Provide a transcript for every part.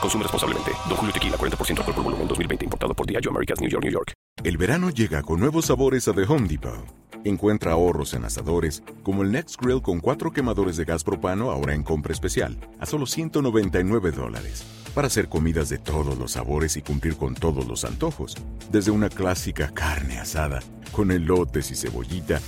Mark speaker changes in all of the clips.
Speaker 1: Consume responsablemente. Don Julio Tequila, 40% alcohol por volumen, 2020. Importado por Diageo Americas, New York, New York.
Speaker 2: El verano llega con nuevos sabores a The Home Depot. Encuentra ahorros en asadores, como el Next Grill con cuatro quemadores de gas propano ahora en compra especial, a solo 199 dólares. Para hacer comidas de todos los sabores y cumplir con todos los antojos. Desde una clásica carne asada, con elotes y cebollita,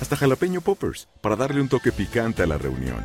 Speaker 2: hasta jalapeño poppers, para darle un toque picante a la reunión.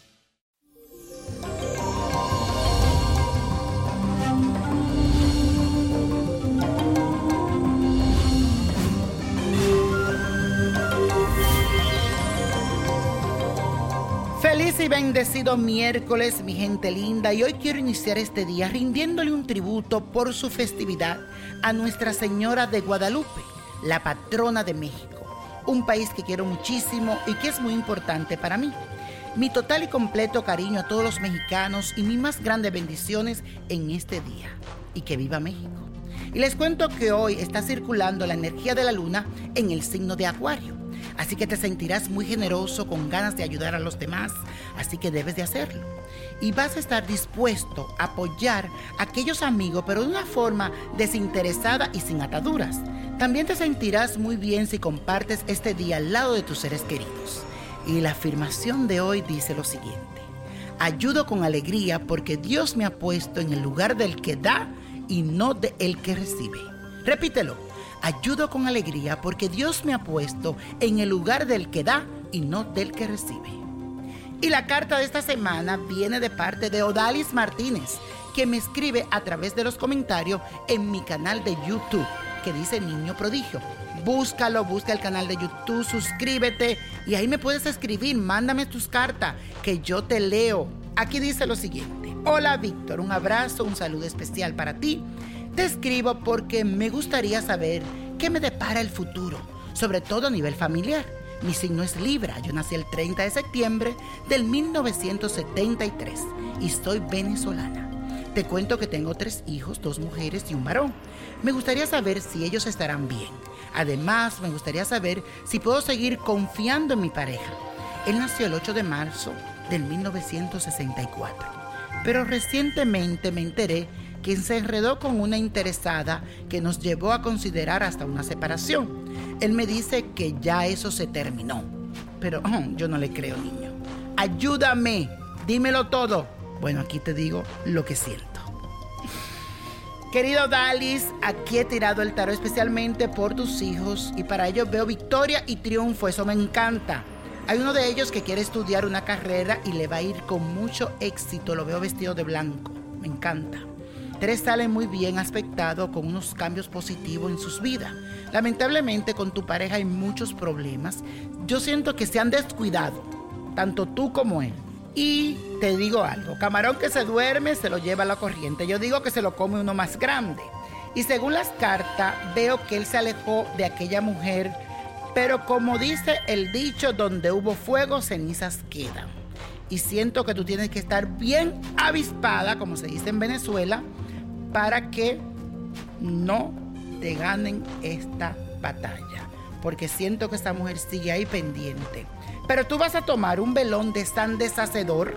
Speaker 3: Feliz y bendecido miércoles, mi gente linda, y hoy quiero iniciar este día rindiéndole un tributo por su festividad a Nuestra Señora de Guadalupe, la patrona de México, un país que quiero muchísimo y que es muy importante para mí. Mi total y completo cariño a todos los mexicanos y mis más grandes bendiciones en este día. Y que viva México. Y les cuento que hoy está circulando la energía de la luna en el signo de Acuario. Así que te sentirás muy generoso, con ganas de ayudar a los demás, así que debes de hacerlo. Y vas a estar dispuesto a apoyar a aquellos amigos, pero de una forma desinteresada y sin ataduras. También te sentirás muy bien si compartes este día al lado de tus seres queridos. Y la afirmación de hoy dice lo siguiente. Ayudo con alegría porque Dios me ha puesto en el lugar del que da y no del que recibe. Repítelo ayudo con alegría porque Dios me ha puesto en el lugar del que da y no del que recibe. Y la carta de esta semana viene de parte de Odalis Martínez, que me escribe a través de los comentarios en mi canal de YouTube, que dice Niño Prodigio. Búscalo, busca el canal de YouTube, suscríbete y ahí me puedes escribir, mándame tus cartas, que yo te leo. Aquí dice lo siguiente. Hola Víctor, un abrazo, un saludo especial para ti te escribo porque me gustaría saber qué me depara el futuro, sobre todo a nivel familiar. Mi signo es Libra, yo nací el 30 de septiembre del 1973 y soy venezolana. Te cuento que tengo tres hijos, dos mujeres y un varón. Me gustaría saber si ellos estarán bien. Además, me gustaría saber si puedo seguir confiando en mi pareja. Él nació el 8 de marzo del 1964. Pero recientemente me enteré quien se enredó con una interesada que nos llevó a considerar hasta una separación. Él me dice que ya eso se terminó. Pero oh, yo no le creo, niño. Ayúdame, dímelo todo. Bueno, aquí te digo lo que siento. Querido Dalis, aquí he tirado el tarot especialmente por tus hijos y para ellos veo victoria y triunfo, eso me encanta. Hay uno de ellos que quiere estudiar una carrera y le va a ir con mucho éxito, lo veo vestido de blanco, me encanta. Tres salen muy bien aspectados con unos cambios positivos en sus vidas. Lamentablemente con tu pareja hay muchos problemas. Yo siento que se han descuidado, tanto tú como él. Y te digo algo, camarón que se duerme se lo lleva a la corriente. Yo digo que se lo come uno más grande. Y según las cartas, veo que él se alejó de aquella mujer, pero como dice el dicho, donde hubo fuego, cenizas quedan. Y siento que tú tienes que estar bien avispada, como se dice en Venezuela, para que no te ganen esta batalla. Porque siento que esta mujer sigue ahí pendiente. Pero tú vas a tomar un velón de San Deshacedor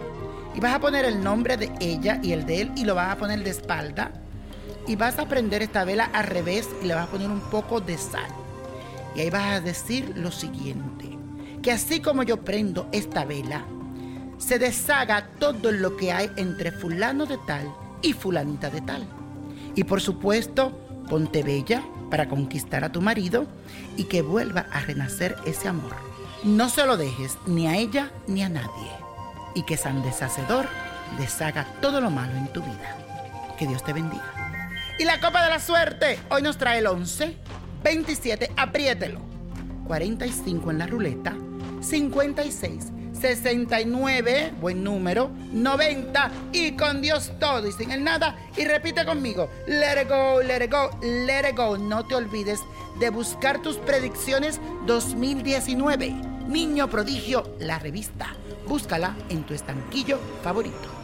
Speaker 3: y vas a poner el nombre de ella y el de él y lo vas a poner de espalda. Y vas a prender esta vela al revés y le vas a poner un poco de sal. Y ahí vas a decir lo siguiente. Que así como yo prendo esta vela, se deshaga todo lo que hay entre fulano de tal y fulanita de tal. Y por supuesto, ponte bella para conquistar a tu marido y que vuelva a renacer ese amor. No se lo dejes ni a ella ni a nadie. Y que San Deshacedor deshaga todo lo malo en tu vida. Que Dios te bendiga. Y la copa de la suerte hoy nos trae el 11, 27, apriételo. 45 en la ruleta, 56, 69, buen número, 90 y con Dios todo y sin el nada. Y repite conmigo, let it go, let it go, let it go. No te olvides de buscar tus predicciones 2019. Niño Prodigio, la revista. Búscala en tu estanquillo favorito.